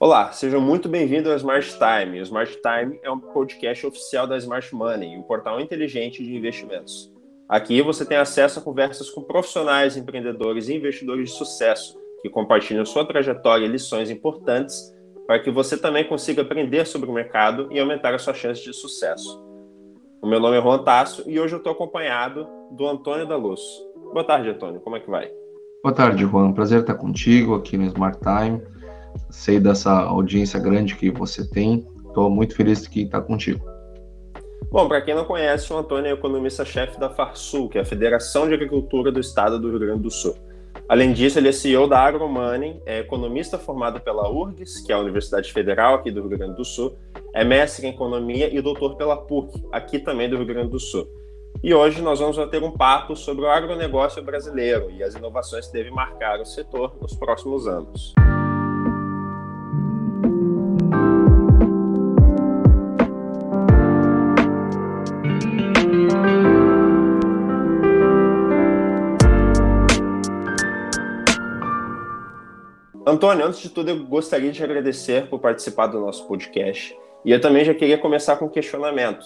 Olá, sejam muito bem-vindos ao Smart Time. O Smart Time é um podcast oficial da Smart Money, um portal inteligente de investimentos. Aqui você tem acesso a conversas com profissionais, empreendedores e investidores de sucesso que compartilham sua trajetória e lições importantes para que você também consiga aprender sobre o mercado e aumentar a sua chance de sucesso. O meu nome é Juan Tasso e hoje eu estou acompanhado do Antônio da Luz. Boa tarde, Antônio. Como é que vai? Boa tarde, Juan. Prazer estar contigo aqui no Smart Time. Sei dessa audiência grande que você tem. Estou muito feliz de estar contigo. Bom, para quem não conhece, o Antônio é economista-chefe da Farsul, que é a Federação de Agricultura do Estado do Rio Grande do Sul. Além disso, ele é CEO da AgroMoney, é economista formado pela URGS, que é a Universidade Federal aqui do Rio Grande do Sul, é mestre em economia e doutor pela PUC, aqui também do Rio Grande do Sul. E hoje nós vamos ter um papo sobre o agronegócio brasileiro e as inovações que devem marcar o setor nos próximos anos. Antônio, antes de tudo, eu gostaria de agradecer por participar do nosso podcast. E eu também já queria começar com um questionamento.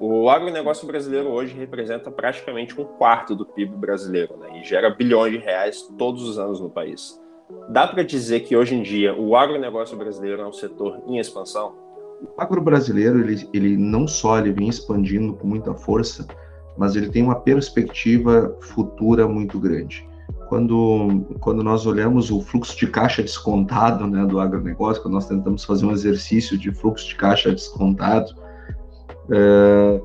O agronegócio brasileiro hoje representa praticamente um quarto do PIB brasileiro né, e gera bilhões de reais todos os anos no país. Dá para dizer que hoje em dia o agronegócio brasileiro é um setor em expansão? O agro brasileiro ele, ele não só ele vem expandindo com muita força, mas ele tem uma perspectiva futura muito grande quando, quando nós olhamos o fluxo de caixa descontado né, do agronegócio, quando nós tentamos fazer um exercício de fluxo de caixa descontado, é,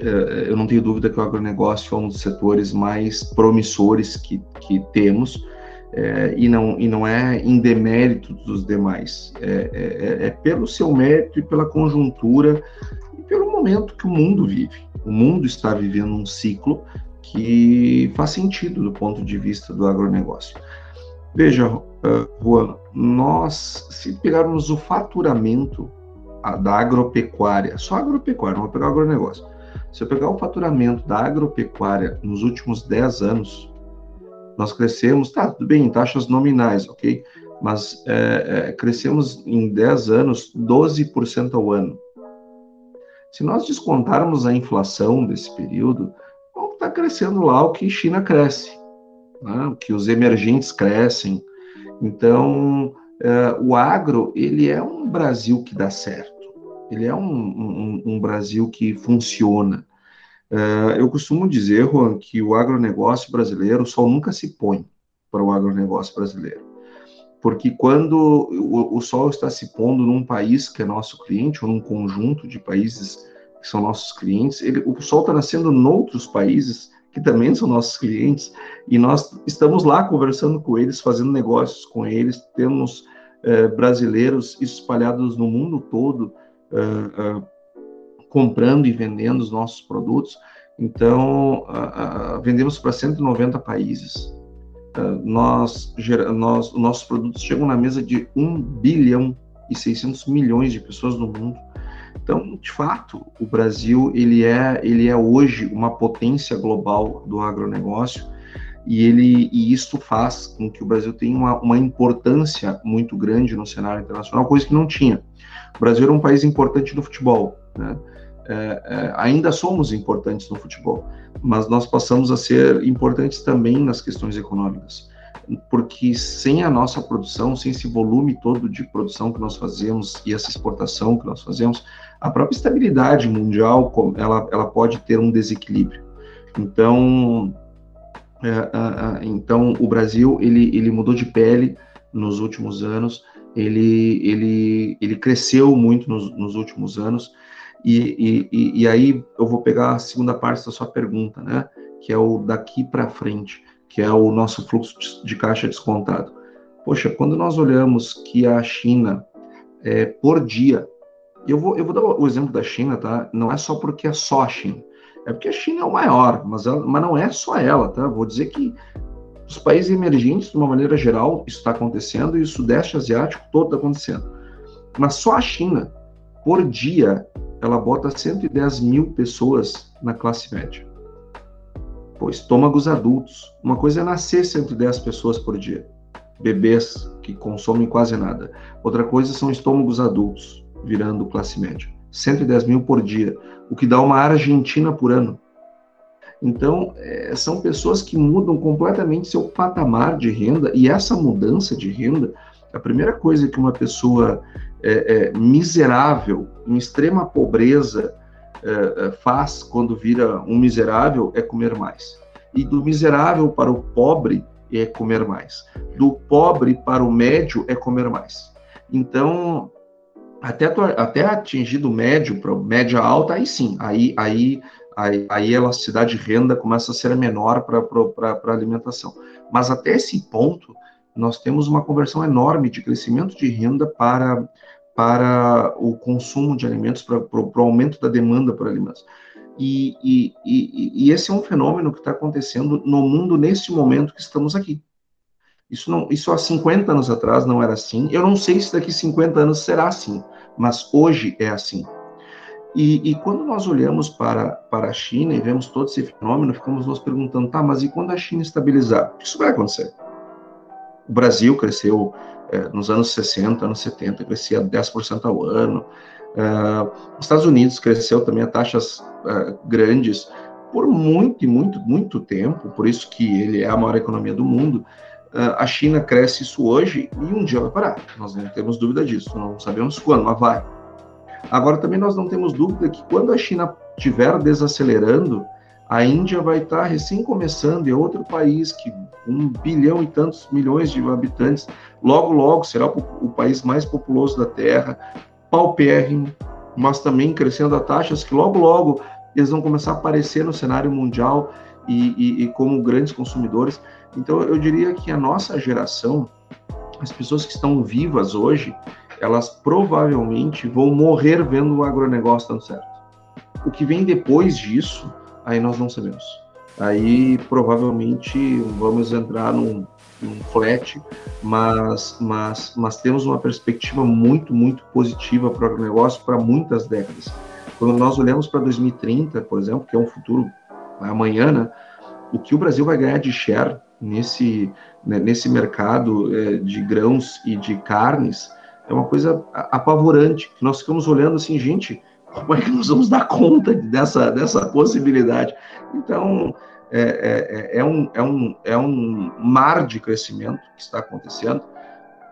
é, eu não tenho dúvida que o agronegócio é um dos setores mais promissores que, que temos, é, e, não, e não é em demérito dos demais, é, é, é, pelo seu mérito e pela conjuntura e pelo momento que o mundo vive. O mundo está vivendo um ciclo que faz sentido do ponto de vista do agronegócio. Veja, uh, Juan, nós, se pegarmos o faturamento da agropecuária, só agropecuária, não vou pegar o agronegócio. Se eu pegar o faturamento da agropecuária nos últimos 10 anos, nós crescemos, tá, tudo bem, em taxas nominais, ok? Mas é, é, crescemos em 10 anos 12% ao ano. Se nós descontarmos a inflação desse período, está crescendo lá o que China cresce, né? o que os emergentes crescem. Então, é, o agro, ele é um Brasil que dá certo, ele é um, um, um Brasil que funciona. É, eu costumo dizer, Juan, que o agronegócio brasileiro, o sol nunca se põe para o agronegócio brasileiro. Porque quando o, o sol está se pondo num país que é nosso cliente, ou num conjunto de países que são nossos clientes, ele, o sol está nascendo noutros países que também são nossos clientes, e nós estamos lá conversando com eles, fazendo negócios com eles, temos eh, brasileiros espalhados no mundo todo uh, uh, comprando e vendendo os nossos produtos. Então, uh, vendemos para 190 países. nós, nós, nossos produtos chegam na mesa de 1 bilhão e 600 milhões de pessoas no mundo. Então, de fato, o Brasil ele é, ele é hoje uma potência global do agronegócio e ele e isso faz com que o Brasil tenha uma, uma importância muito grande no cenário internacional, coisa que não tinha. O Brasil era um país importante no futebol, né? É, é, ainda somos importantes no futebol, mas nós passamos a ser importantes também nas questões econômicas porque sem a nossa produção, sem esse volume todo de produção que nós fazemos e essa exportação que nós fazemos, a própria estabilidade mundial ela, ela pode ter um desequilíbrio. Então, é, então o Brasil ele, ele mudou de pele nos últimos anos, ele, ele, ele cresceu muito nos, nos últimos anos, e, e, e aí eu vou pegar a segunda parte da sua pergunta, né? Que é o daqui para frente que é o nosso fluxo de caixa descontado. Poxa, quando nós olhamos que a China, é, por dia, eu vou, eu vou dar o exemplo da China, tá? Não é só porque é só a China, é porque a China é o maior, mas, ela, mas não é só ela, tá? Vou dizer que os países emergentes, de uma maneira geral, isso está acontecendo e o Sudeste Asiático todo está acontecendo. Mas só a China, por dia, ela bota 110 mil pessoas na classe média pô, estômagos adultos. Uma coisa é nascer 110 pessoas por dia. bebês que consomem quase nada. Outra coisa são estômagos adultos, virando classe média. 110 mil por dia, o que dá uma Argentina por ano. Então, é, são pessoas que mudam completamente seu patamar de renda, e essa mudança de renda, a primeira coisa que uma pessoa é, é, miserável, em extrema pobreza, é, é, faz quando vira um miserável é comer mais. E do miserável para o pobre é comer mais. Do pobre para o médio é comer mais. Então, até, até atingir do médio para média alta, aí sim, aí aí, aí a elasticidade de renda começa a ser menor para a alimentação. Mas até esse ponto, nós temos uma conversão enorme de crescimento de renda para, para o consumo de alimentos, para, para o aumento da demanda por alimentos. E, e, e, e esse é um fenômeno que está acontecendo no mundo nesse momento que estamos aqui. Isso, não, isso há 50 anos atrás não era assim. Eu não sei se daqui 50 anos será assim, mas hoje é assim. E, e, quando nós olhamos para, para a China e vemos todo esse fenômeno, ficamos nos perguntando, tá, mas e quando a China estabilizar? Isso vai acontecer. O Brasil cresceu é, nos anos 60, anos 70, crescia 10% ao ano. Uh, os Estados Unidos cresceu também a taxas uh, grandes por muito e muito, muito tempo, por isso que ele é a maior economia do mundo. A China cresce isso hoje e um dia vai parar. Nós não temos dúvida disso, não sabemos quando, mas vai. Agora, também nós não temos dúvida que quando a China estiver desacelerando, a Índia vai estar recém começando, é outro país que um bilhão e tantos milhões de habitantes, logo, logo será o, país mais populoso da Terra, paupérrimo, mas também crescendo a taxas que logo, logo eles vão começar a aparecer no cenário mundial e, e, e como grandes consumidores. Então, eu diria que a nossa geração, as pessoas que estão vivas hoje, elas provavelmente vão morrer vendo o agronegócio dando certo. O que vem depois disso, aí nós não sabemos. Aí provavelmente vamos entrar num, num flat, mas, mas, mas temos uma perspectiva muito, muito positiva para o agronegócio para muitas décadas. Quando nós olhamos para 2030, por exemplo, que é um futuro amanhã, né, o que o Brasil vai ganhar de share nesse, né, nesse mercado é, de grãos e de carnes é uma coisa apavorante, nós ficamos olhando assim, gente, como é que nós vamos dar conta dessa, dessa possibilidade? Então, é, é, é, é um, é, um, é um mar de crescimento que está acontecendo,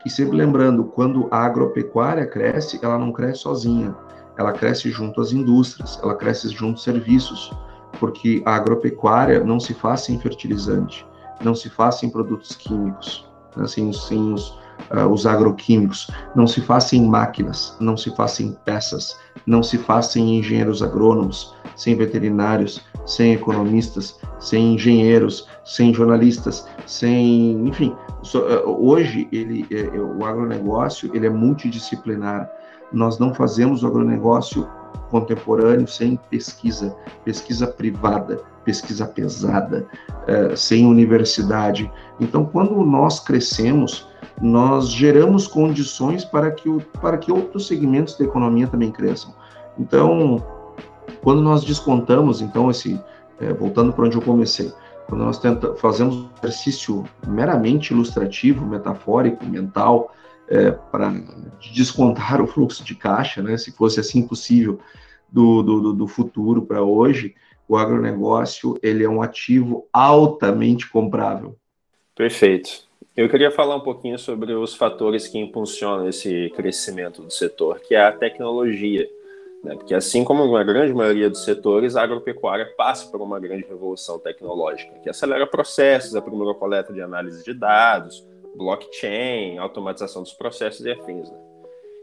e sempre lembrando, quando a agropecuária cresce, ela não cresce sozinha, ela cresce junto às indústrias, ela cresce junto aos serviços, porque a agropecuária não se faz sem fertilizante, não se faz sem produtos químicos, assim, sem os, uh, os agroquímicos, não se faz em máquinas, não se faz em peças, não se faz em engenheiros agrônomos, sem veterinários, sem economistas, sem engenheiros, sem jornalistas, sem, enfim, so, uh, hoje ele, uh, o agronegócio ele é multidisciplinar. Nós não fazemos o agronegócio contemporâneo sem pesquisa, pesquisa privada, pesquisa pesada, uh, sem universidade. Então, quando nós crescemos, nós geramos condições para que, o, para que outros segmentos da economia também cresçam. Então, quando nós descontamos, então, esse, é, voltando para onde eu comecei, quando nós tenta, fazemos um exercício meramente ilustrativo, metafórico, mental, é, para descontar o fluxo de caixa, né, se fosse assim possível, do, do, do futuro para hoje, o agronegócio ele é um ativo altamente comprável. Perfeito. Eu queria falar um pouquinho sobre os fatores que impulsionam esse crescimento do setor, que é a tecnologia. Né? Porque, assim como a grande maioria dos setores, a agropecuária passa por uma grande revolução tecnológica, que acelera processos, a primeira coleta de análise de dados, blockchain, automatização dos processos e afins. Né?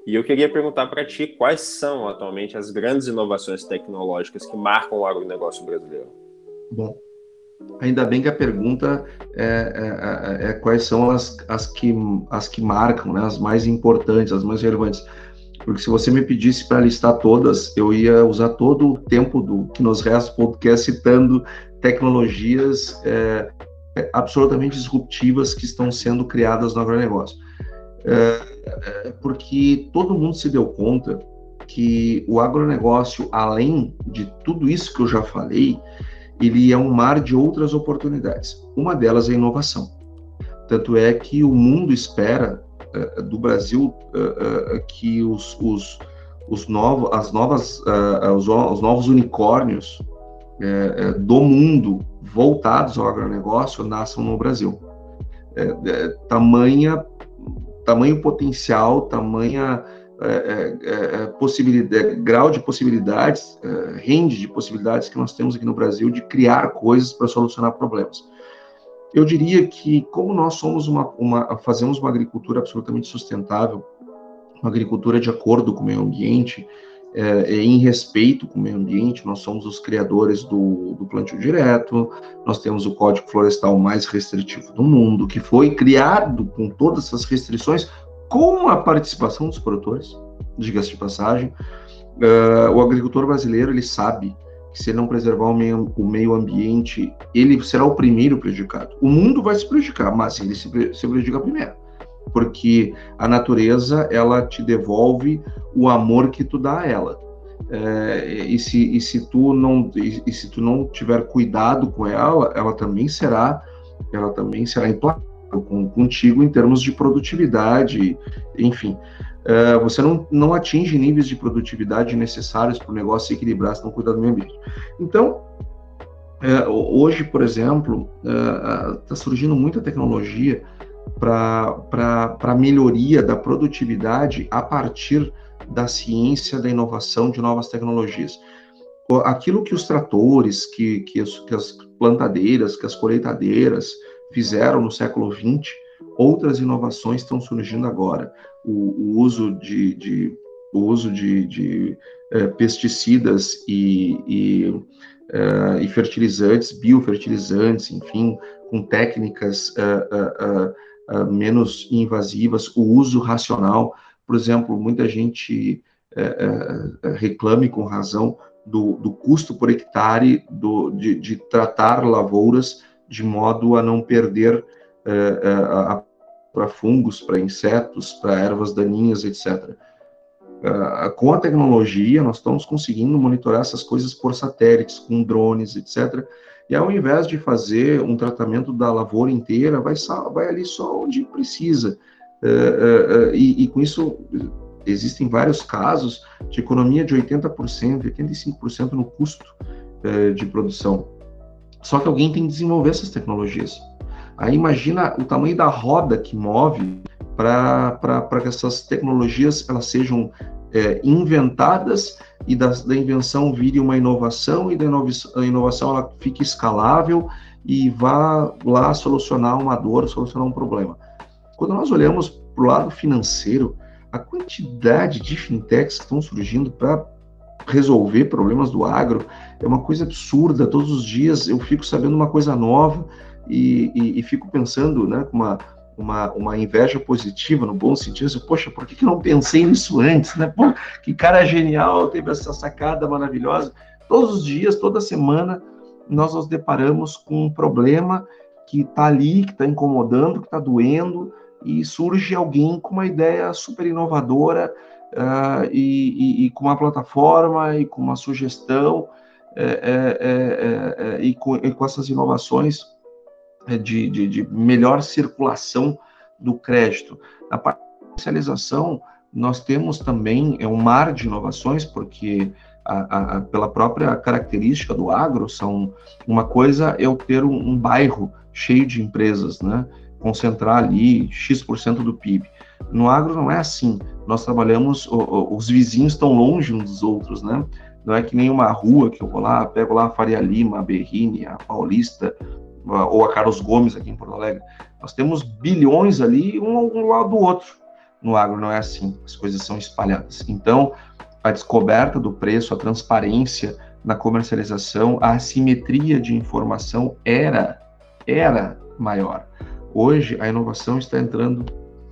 E eu queria perguntar para ti quais são atualmente as grandes inovações tecnológicas que marcam o agronegócio brasileiro. Bom, Ainda bem que a pergunta é, é, é, é, quais são as, as, que, as que marcam, né, as mais importantes, as mais relevantes. Porque se você me pedisse para listar todas, eu ia usar todo o tempo do que nos resta podcast citando tecnologias é, é, absolutamente disruptivas que estão sendo criadas no agronegócio. É, porque todo mundo se deu conta que o agronegócio, além de tudo isso que eu já falei, ele é um mar de outras oportunidades. Uma delas é a inovação. Tanto é que o mundo espera uh, do Brasil uh, que os, os, os novos, as novas, os, os, novos unicórnios do mundo voltados ao agronegócio nasçam no Brasil. tamanha, tamanho potencial, tamanha possibilidade, grau de possibilidades, range de possibilidades que nós temos aqui no Brasil de criar coisas para solucionar problemas. Eu diria que, como nós somos uma, uma, fazemos uma agricultura absolutamente sustentável, uma agricultura de acordo com o meio ambiente, é, em respeito com o meio ambiente, nós somos os criadores do, do plantio direto, nós temos o Código Florestal mais restritivo do mundo, que foi criado com todas essas restrições, com a participação dos produtores, diga-se de passagem. Uh, o agricultor brasileiro, ele sabe que se ele não preservar o meio, o meio ambiente, ele será o primeiro prejudicado. O mundo vai se prejudicar, mas ele se, se prejudica primeiro. Porque a natureza, ela te devolve o amor que tu dá a ela. É, e, se, e, se tu não, e, e, se tu não tiver cuidado com ela, ela também será, ela também será implacável com, contigo em termos de produtividade, enfim. Uh, você não, não atinge níveis de produtividade necessários para o negócio se equilibrar se não cuidar do meio ambiente. Então, uh, hoje, por exemplo, está uh, surgindo muita tecnologia para melhoria da produtividade a partir da ciência, da inovação de novas tecnologias. Aquilo que os tratores, que, que, as, que as plantadeiras, que as colheitadeiras fizeram no século XX, outras inovações estão surgindo agora o, o uso de, de, o uso de, de é, pesticidas e, e, é, e, fertilizantes, biofertilizantes, enfim, com técnicas é, menos invasivas, o uso racional. Por exemplo, muita gente reclame com razão do, do, custo por hectare do, de, de, tratar lavouras de modo a não perder a para fungos, para insetos, para ervas daninhas, etc. Uh, ah, com a tecnologia, nós estamos conseguindo monitorar essas coisas por satélites, com drones, etc. E ao invés de fazer um tratamento da lavoura inteira, vai, vai ali só onde precisa. Uh, uh, e, e, com isso, existem vários casos de economia de 80%, 85% no custo de produção. Só que alguém tem que desenvolver essas tecnologias. Aí imagina o tamanho da roda que move para que essas tecnologias elas sejam é, inventadas e da, da, invenção vire uma inovação e da inovação, inovação ela fique escalável e vá lá solucionar uma dor, solucionar um problema. Quando nós olhamos para o lado financeiro, a quantidade de fintechs que estão surgindo para resolver problemas do agro é uma coisa absurda. Todos os dias eu fico sabendo uma coisa nova e, e, e fico pensando, né, com uma, uma, uma inveja positiva, no bom sentido, assim, poxa, por que, que não pensei nisso antes, né? Pô, que cara genial, teve essa sacada maravilhosa. Todos os dias, toda semana, nós nos deparamos com um problema que está ali, que está incomodando, que está doendo, e surge alguém com uma ideia super inovadora uh, e, e, e, com uma plataforma e com uma sugestão é, é, é, e, com, e com essas inovações é, de, de, de melhor circulação do crédito. Na parcialização, nós temos também é um mar de inovações, porque a, a, pela própria característica do agro, são uma coisa é eu ter um, um bairro cheio de empresas, né? concentrar ali X% do PIB. No agro não é assim. Nós trabalhamos, os vizinhos estão longe uns dos outros, né? Não é que nem uma rua que eu vou lá, pego lá a Faria Lima, a Berrine, a Paulista, ou a Carlos Gomes aqui em Porto Alegre. Nós temos bilhões ali, um ao lado do outro. No agro não é assim, as coisas são espalhadas. Então, a descoberta do preço, a transparência na comercialização, a assimetria de informação era, era maior. Hoje, a inovação está entrando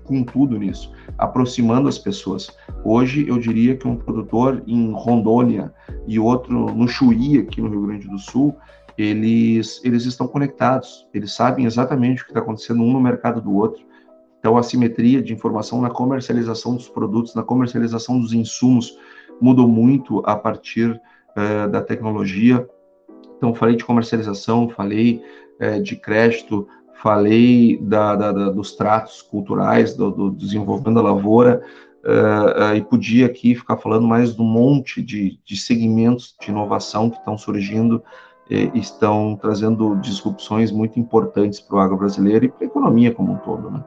com tudo nisso, aproximando as pessoas. Hoje, eu diria que um produtor em Rondônia e outro no Chuí, aqui no Rio Grande do Sul, eles, eles estão conectados, eles sabem exatamente o que está acontecendo um no mercado do outro. Então, a simetria de informação na comercialização dos produtos, na comercialização dos insumos, mudou muito a partir uh, da tecnologia. Então, falei de comercialização, falei uh, de crédito, falei da, da, da, dos tratos culturais, do, do desenvolvimento da lavoura, uh, uh, e podia aqui ficar falando mais do monte de, de segmentos de inovação que estão surgindo e estão trazendo disrupções muito importantes para o agro brasileiro e para a economia como um todo. Né?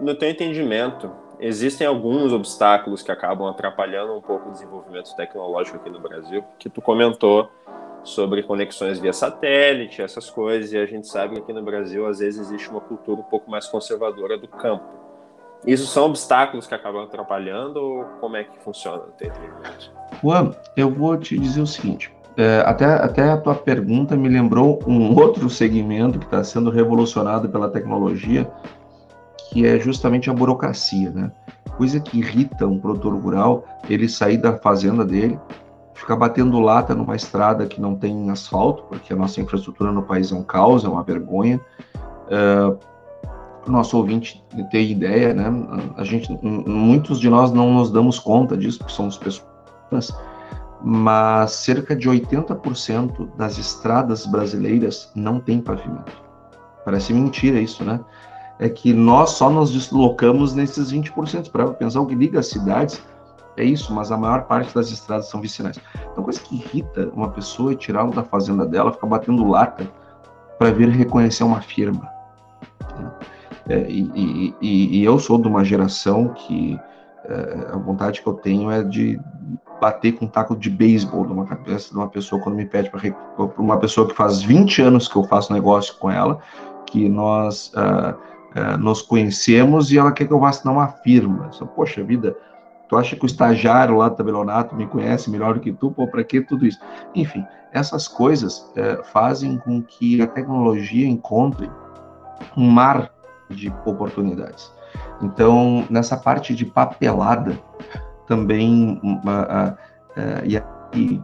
No teu entendimento, existem alguns obstáculos que acabam atrapalhando um pouco o desenvolvimento tecnológico aqui no Brasil, que tu comentou sobre conexões via satélite, essas coisas, e a gente sabe que aqui no Brasil às vezes existe uma cultura um pouco mais conservadora do campo. Isso são obstáculos que acabam atrapalhando ou como é que funciona o entendimento? Juan, eu vou te dizer o seguinte, é, até, até a tua pergunta me lembrou um outro segmento que está sendo revolucionado pela tecnologia, que é justamente a burocracia, né? Coisa que irrita um produtor rural, ele sair da fazenda dele, ficar batendo lata numa estrada que não tem asfalto, porque a nossa infraestrutura no país é um caos, é uma vergonha. Uh, o nosso ouvinte ter ideia, né? A gente, muitos de nós não nos damos conta disso, porque somos pessoas, mas cerca de 80% das estradas brasileiras não tem pavimento. Parece mentira isso, né? É que nós só nos deslocamos nesses 20%. Para pensar o que liga as cidades, é isso, mas a maior parte das estradas são vicinais. Então, coisa que irrita uma pessoa é tirá-lo da fazenda dela, ficar batendo lata para vir reconhecer uma firma. É, e, e, e, eu sou de uma geração que é, a vontade que eu tenho é de bater com um taco de beisebol numa cabeça de uma pessoa quando me pede para uma pessoa que faz 20 anos que eu faço negócio com ela, que nós uh, uh, nos conhecemos e ela quer que eu vá assinar uma firma. Só, Poxa vida, Tu acha que o estagiário lá do tabelionato me conhece melhor do que tu? Pô, para que tudo isso? Enfim, essas coisas é, fazem com que a tecnologia encontre um mar de oportunidades. Então, nessa parte de papelada, também, uh, uh, uh, e aqui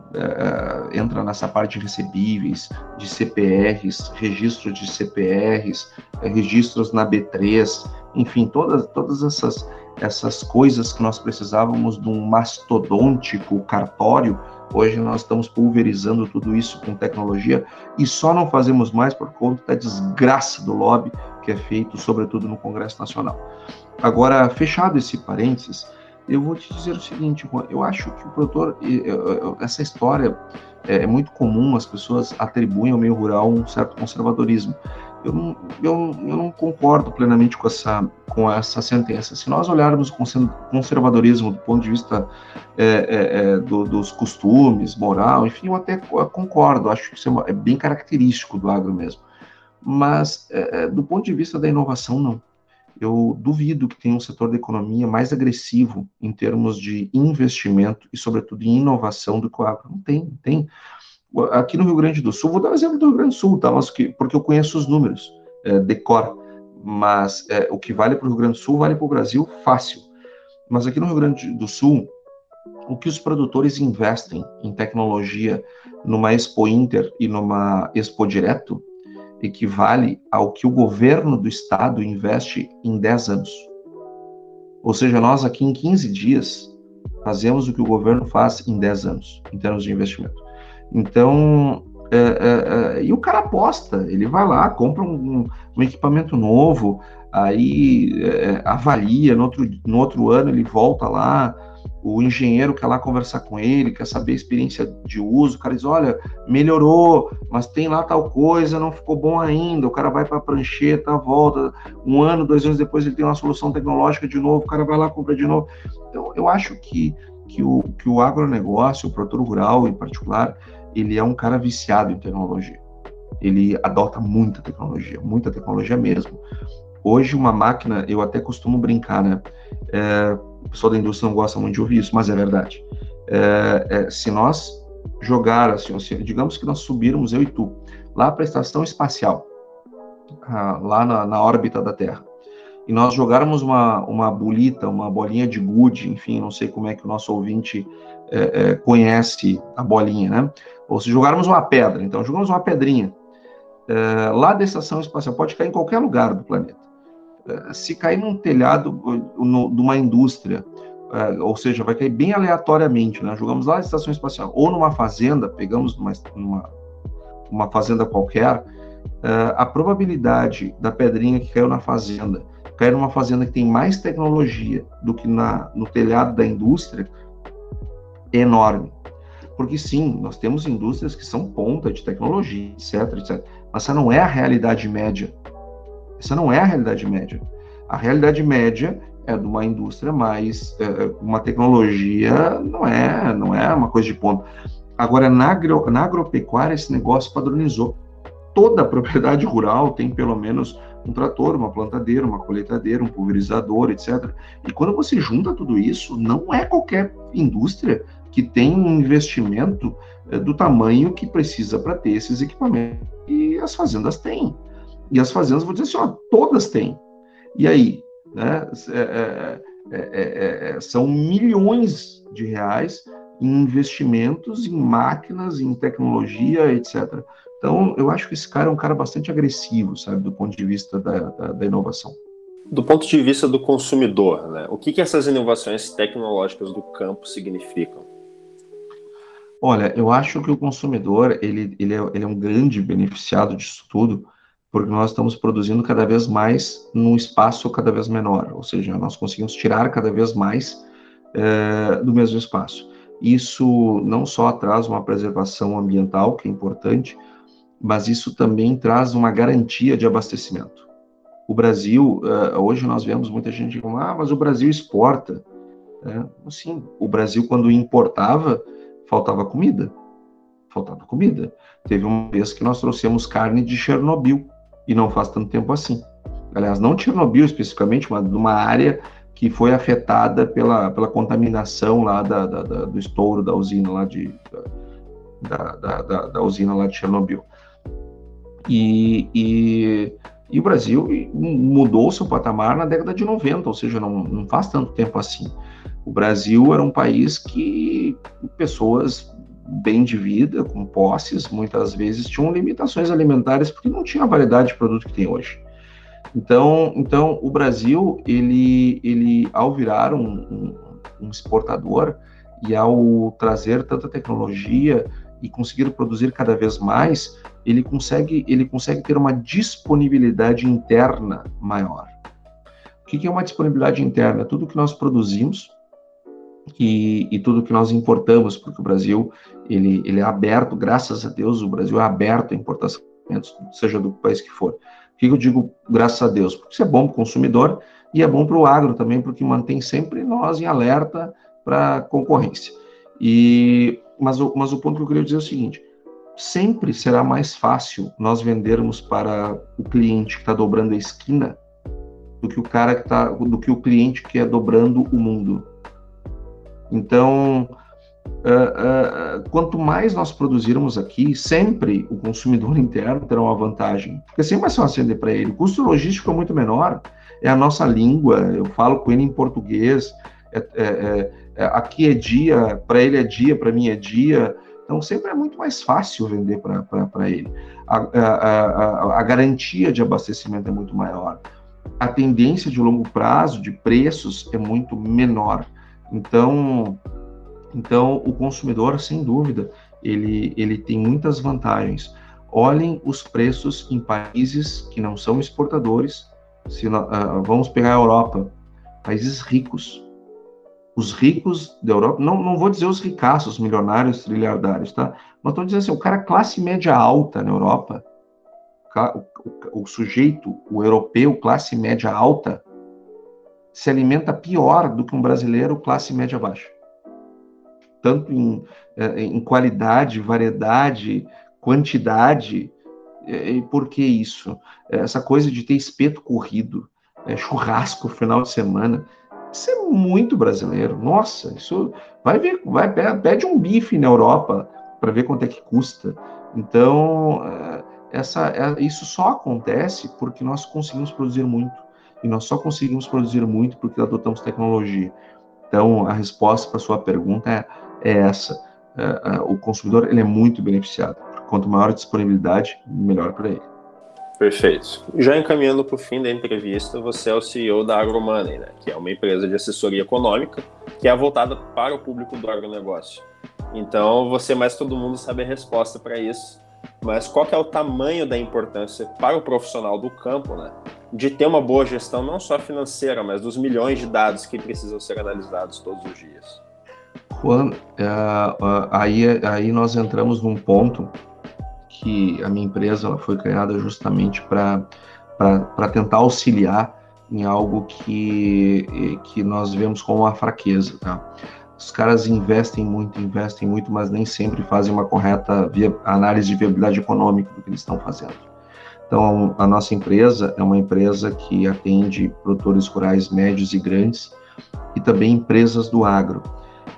entra nessa parte de recebíveis, de CPRs, registro de CPRs, registros na B3, enfim, todas, todas essas essas coisas que nós precisávamos de um mastodôntico cartório, hoje nós estamos pulverizando tudo isso com tecnologia e só não fazemos mais por conta da desgraça do lobby que é feito, sobretudo no Congresso Nacional. Agora, fechado esse parênteses, eu vou te dizer o seguinte, eu acho que o produtor, essa história é muito comum, as pessoas atribuem ao meio rural um certo conservadorismo eu não, eu, eu não concordo plenamente com essa, com essa sentença. Se nós olharmos o conservadorismo do ponto de vista é, é, é, do, dos costumes, moral, enfim, eu até concordo, acho que isso é, é bem característico do agro mesmo. Mas, é, é, do ponto de vista da inovação, não. Eu duvido que tenha um setor da economia mais agressivo em termos de investimento e, sobretudo, em inovação do que o agro. Não tem, não tem aqui no Rio Grande do Sul, vou dar um exemplo do Rio Grande do Sul, tá? Mas que, porque eu conheço os números, é, decor, mas é, o que vale para o Rio Grande do Sul vale para o Brasil fácil. Mas aqui no Rio Grande do Sul, o que os produtores investem em tecnologia numa Expo Inter e numa Expo Direto equivale ao que o governo do estado investe em 10 anos. Ou seja, nós aqui em 15 dias fazemos o que o governo faz em 10 anos, em termos de investimento. Então, é, é, é, e o cara aposta, ele vai lá, compra um, um equipamento novo, aí é, avalia, no outro, no outro ano ele volta lá, o engenheiro quer lá conversar com ele, quer saber a experiência de uso, o cara diz, olha, melhorou, mas tem lá tal coisa, não ficou bom ainda, o cara vai para a prancheta, volta, um ano, dois anos depois ele tem uma solução tecnológica de novo, o cara vai lá, compra de novo. Então, eu acho que, que, o, que o agronegócio, o produtor rural em particular, ele é um cara viciado em tecnologia. Ele adota muita tecnologia, muita tecnologia mesmo. Hoje, uma máquina, eu até costumo brincar, né? É, o pessoal da indústria não gosta muito de ouvir isso, mas é verdade. É, é, se nós jogar, assim, digamos que nós subirmos, eu e tu, lá para a estação espacial, ah, lá na, na órbita da Terra, e nós jogarmos uma, uma bolita, uma bolinha de gude, enfim, não sei como é que o nosso ouvinte é, é, conhece a bolinha, né? Ou se jogarmos uma pedra, então jogamos uma pedrinha é, lá da estação espacial, pode cair em qualquer lugar do planeta. É, se cair num telhado no, de uma indústria, é, ou seja, vai cair bem aleatoriamente, né? Jogamos lá na estação espacial, ou numa fazenda, pegamos numa, numa uma fazenda qualquer, uh, a probabilidade da pedrinha que caiu na fazenda numa fazenda que tem mais tecnologia do que na, no telhado da indústria é enorme. Porque sim, nós temos indústrias que são ponta de tecnologia, etc, etc. Mas essa não é a realidade média. Essa não é a realidade média. A realidade média é de uma indústria mais é, uma tecnologia não é não é uma coisa de ponta. Agora na, agro, na agropecuária esse negócio padronizou. Toda a propriedade rural tem pelo menos um trator, uma plantadeira, uma colheitadeira, um pulverizador, etc. E quando você junta tudo isso, não é qualquer indústria que tem um investimento é, do tamanho que precisa para ter esses equipamentos. E as fazendas têm. E as fazendas, vou dizer assim, ó, todas têm. E aí, né, é, é, são milhões de reais em investimentos em máquinas, em tecnologia, etc. Então, eu acho que esse cara é um cara bastante agressivo, sabe, do ponto de vista da, da, da inovação. Do ponto de vista do consumidor, né, o que, que essas inovações tecnológicas do campo significam? Olha, eu acho que o consumidor ele, ele, é, ele é um grande beneficiado disso tudo, porque nós estamos produzindo cada vez mais num espaço cada vez menor, ou seja, nós conseguimos tirar cada vez mais é, do mesmo espaço. Isso não só traz uma preservação ambiental, que é importante, mas isso também traz uma garantia de abastecimento. O Brasil, uh, hoje nós vemos muita gente falando, ah, mas o Brasil exporta. É, sim, o Brasil, quando importava, faltava comida. Faltava comida. Teve uma vez que nós trouxemos carne de Chernobyl, e não faz tanto tempo assim. Aliás, não Chernobyl especificamente, mas numa área que foi afetada pela, pela contaminação lá da, da, da do estouro da usina lá de da, da, da, usina lá de Chernobyl. E, e, e o Brasil mudou seu patamar na década de 90, ou seja, não, não faz tanto tempo assim. O Brasil era um país que pessoas bem de vida, com posses, muitas vezes tinham limitações alimentares porque não tinha a variedade de produto que tem hoje. Então, então o Brasil, ele, ele ao virar um, um, um exportador e ao trazer tanta tecnologia e conseguir produzir cada vez mais, ele consegue, ele consegue ter uma disponibilidade interna maior. O que é uma disponibilidade interna? Tudo que nós produzimos e, e, tudo que nós importamos, porque o Brasil ele, ele é aberto, graças a Deus, o Brasil é aberto a importação, seja do país que for. Por que eu digo graças a Deus? Porque isso é bom para o consumidor e é bom para o agro também, porque mantém sempre nós em alerta para concorrência. E, mas, o, mas o ponto que eu queria dizer é o seguinte: sempre será mais fácil nós vendermos para o cliente que está dobrando a esquina do que o cara que está, do que o cliente que é dobrando o mundo. Então, uh, uh, quanto mais nós produzirmos aqui, sempre o consumidor interno terá uma vantagem. Porque sempre mais fácil vender para ele. O custo logístico é muito menor, é a nossa língua, eu falo com ele em português, é, é, é, aqui é dia, para ele é dia, para mim é dia. Então, sempre é muito mais fácil vender para ele. A, a, a, a, garantia de abastecimento é muito maior. A tendência de longo prazo de preços é muito menor. Então, então o consumidor, sem dúvida, ele, ele tem muitas vantagens. Olhem os preços em países que não são exportadores. Se, uh, vamos pegar a Europa, países ricos. Os ricos da Europa, não, não vou dizer os ricaços, milionários, trilhardários, tá? Mas estou dizendo assim, o cara classe média alta na Europa, o, o, o sujeito, o europeu, classe média alta, se alimenta pior do que um brasileiro classe média baixa. Tanto em, é, em qualidade, variedade, quantidade. E por que isso? Essa coisa de ter espeto corrido, é, churrasco final de semana, isso é muito brasileiro. Nossa, isso vai ver, vai pede um bife na Europa para ver quanto é que custa. Então, é, essa, isso só acontece porque nós conseguimos produzir muito e nós só conseguimos produzir muito porque adotamos tecnologia. Então, a resposta para sua pergunta é, é essa. É, é, o consumidor ele é muito beneficiado. Quanto maior a disponibilidade, melhor para ele. Perfeito. Já encaminhando para o fim da entrevista, você é o CEO da AgroMoney, né, que é uma empresa de assessoria econômica que é voltada para o público do agronegócio. Então, você mais todo mundo sabe a resposta para isso. mas qual é o tamanho da importância para o profissional do campo, né, de ter uma boa gestão não só financeira, mas dos milhões de dados que precisam ser analisados todos os dias. Juan, é, aí, aí nós entramos num ponto que a minha empresa ela foi criada justamente para tentar auxiliar em algo que, que nós vemos como uma fraqueza, tá? Os caras investem muito, investem muito, mas nem sempre fazem uma correta via, análise de viabilidade econômica do que eles estão fazendo. Então, a nossa empresa é uma empresa que atende produtores rurais médios e grandes e também empresas do agro.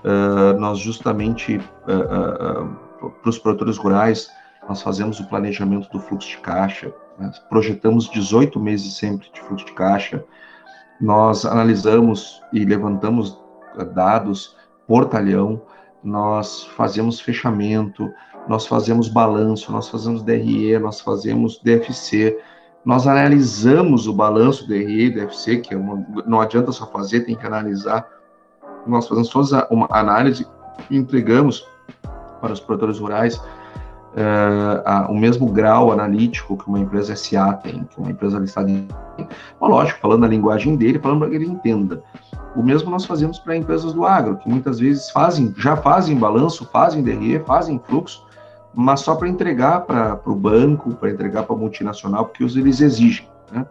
Uh, nós justamente, uh, uh, para os produtores rurais, nós fazemos o planejamento do fluxo de caixa, né? projetamos 18 meses sempre de fluxo de caixa, nós analisamos e levantamos dados portalhão, nós fazemos fechamento, nós fazemos balanço, nós fazemos DRE, nós fazemos DFC, nós analisamos o balanço DRE e DFC, que é uma, não adianta só fazer, tem que analisar. Nós fazemos toda uma análise e entregamos para os produtores rurais uh, a, o mesmo grau analítico que uma empresa SA tem, que uma empresa listada em. Mas, lógico, falando a linguagem dele, falando para que ele entenda. O mesmo nós fazemos para empresas do agro, que muitas vezes fazem, já fazem balanço, fazem DRE, fazem fluxo, mas só para entregar para o banco, para entregar para a multinacional, porque eles exigem. Né?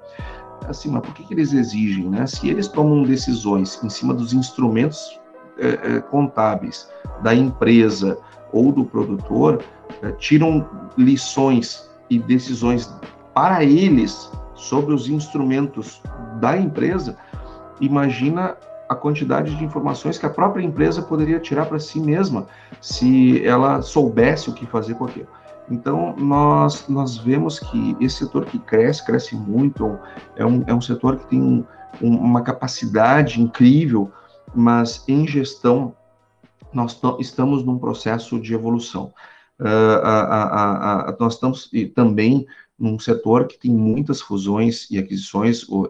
Assim, mas por que, que eles exigem? Né? Se eles tomam decisões em cima dos instrumentos é, é, contábeis da empresa ou do produtor, é, tiram lições e decisões para eles sobre os instrumentos da empresa, imagina a quantidade de informações que a própria empresa poderia tirar para si mesma se ela soubesse o que fazer com aquilo. Então, nós, nós vemos que esse setor que cresce, cresce muito, é um, é um setor que tem um, uma capacidade incrível, mas em gestão nós estamos num processo de evolução. Uh, a, a, a, nós estamos também num setor que tem muitas fusões e aquisições, o,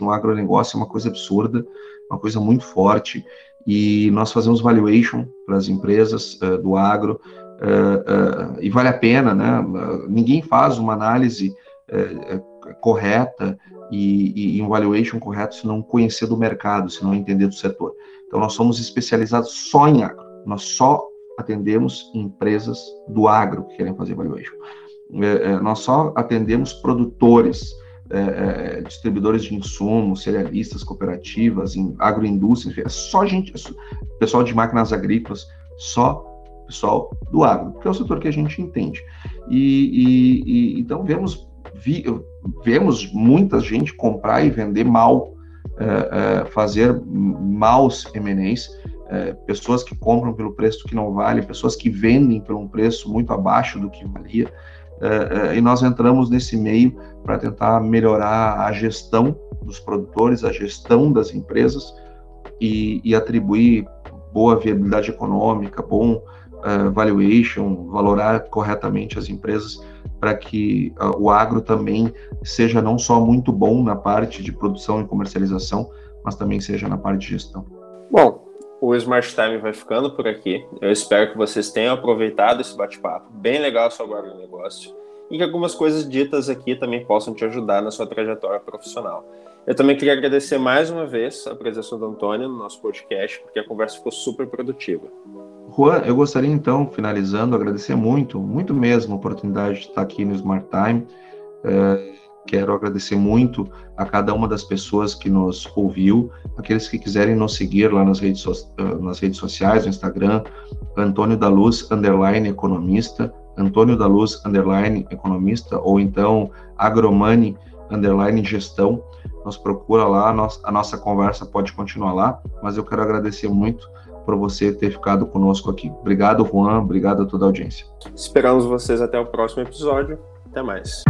no agronegócio é uma coisa absurda, uma coisa muito forte, e nós fazemos valuation para as empresas uh, do agro, uh, uh, e vale a pena, né? ninguém faz uma análise correta e, e um valuation correto se não conhecer do mercado, se não entender do setor. Então, nós somos especializados só em agro, nós só atendemos empresas do agro que querem fazer valuation. nós só atendemos produtores, é, é, distribuidores de insumos, cerealistas, cooperativas, em agroindústria, é só gente, é pessoal de máquinas agrícolas, só pessoal do agro, que é o setor que a gente entende. E, e, e então vemos, vi, vemos muita gente comprar e vender mal, é, é, fazer maus M&As, é, pessoas que compram pelo preço que não vale, pessoas que vendem por um preço muito abaixo do que valia. É, é, e nós entramos nesse meio para tentar melhorar a gestão dos produtores, a gestão das empresas e, e atribuir boa viabilidade econômica, bom uh, valuation, valorar corretamente as empresas para que uh, o agro também seja não só muito bom na parte de produção e comercialização, mas também seja na parte de gestão. Bom, o Smart Time vai ficando por aqui. Eu espero que vocês tenham aproveitado esse bate-papo, bem legal sobre o agronegócio, e que algumas coisas ditas aqui também possam te ajudar na sua trajetória profissional. Eu também queria agradecer mais uma vez a presença do Antônio no nosso podcast, porque a conversa ficou super produtiva. Juan, eu gostaria então, finalizando, agradecer muito, muito mesmo a oportunidade de estar aqui no Smart Time. É Quero agradecer muito a cada uma das pessoas que nos ouviu, aqueles que quiserem nos seguir lá nas redes, so ah, nas redes sociais, no Instagram, Antônio da Luz, underline economista, Antônio da Luz, underline economista, ou então Agromani, underline gestão, nos procura lá, a nossa, a nossa conversa pode continuar lá, mas eu quero agradecer muito por você ter ficado conosco aqui. Obrigado, Juan, obrigado a toda a audiência. Esperamos vocês até o próximo episódio. Até mais.